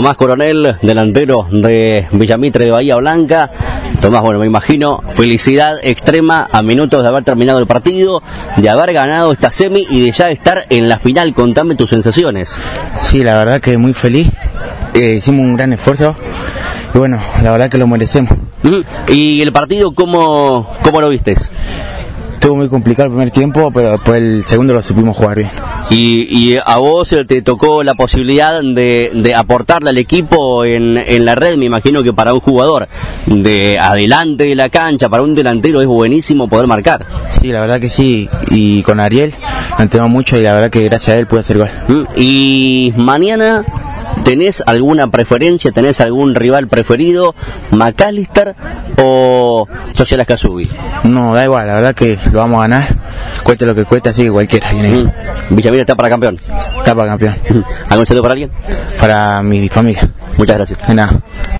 Tomás Coronel, delantero de Villamitre de Bahía Blanca. Tomás, bueno, me imagino, felicidad extrema a minutos de haber terminado el partido, de haber ganado esta semi y de ya estar en la final. Contame tus sensaciones. Sí, la verdad que muy feliz. Eh, hicimos un gran esfuerzo y bueno, la verdad que lo merecemos. ¿Y el partido cómo, cómo lo vistes? Estuvo muy complicado el primer tiempo, pero después el segundo lo supimos jugar bien. Y, a vos te tocó la posibilidad de, aportarle al equipo en, en, la red, me imagino que para un jugador de adelante de la cancha, para un delantero es buenísimo poder marcar. Sí, la verdad que sí, y con Ariel lo entendemos mucho y la verdad que gracias a él pude hacer gol. Y mañana ¿Tenés alguna preferencia? ¿Tenés algún rival preferido? ¿McAllister o Social Casubi? No, da igual, la verdad que lo vamos a ganar. Cueste lo que cueste, así que cualquiera. Viene Villamil está para campeón. Está para campeón. ¿Algún saludo para alguien? Para mi familia. Muchas gracias. De nada.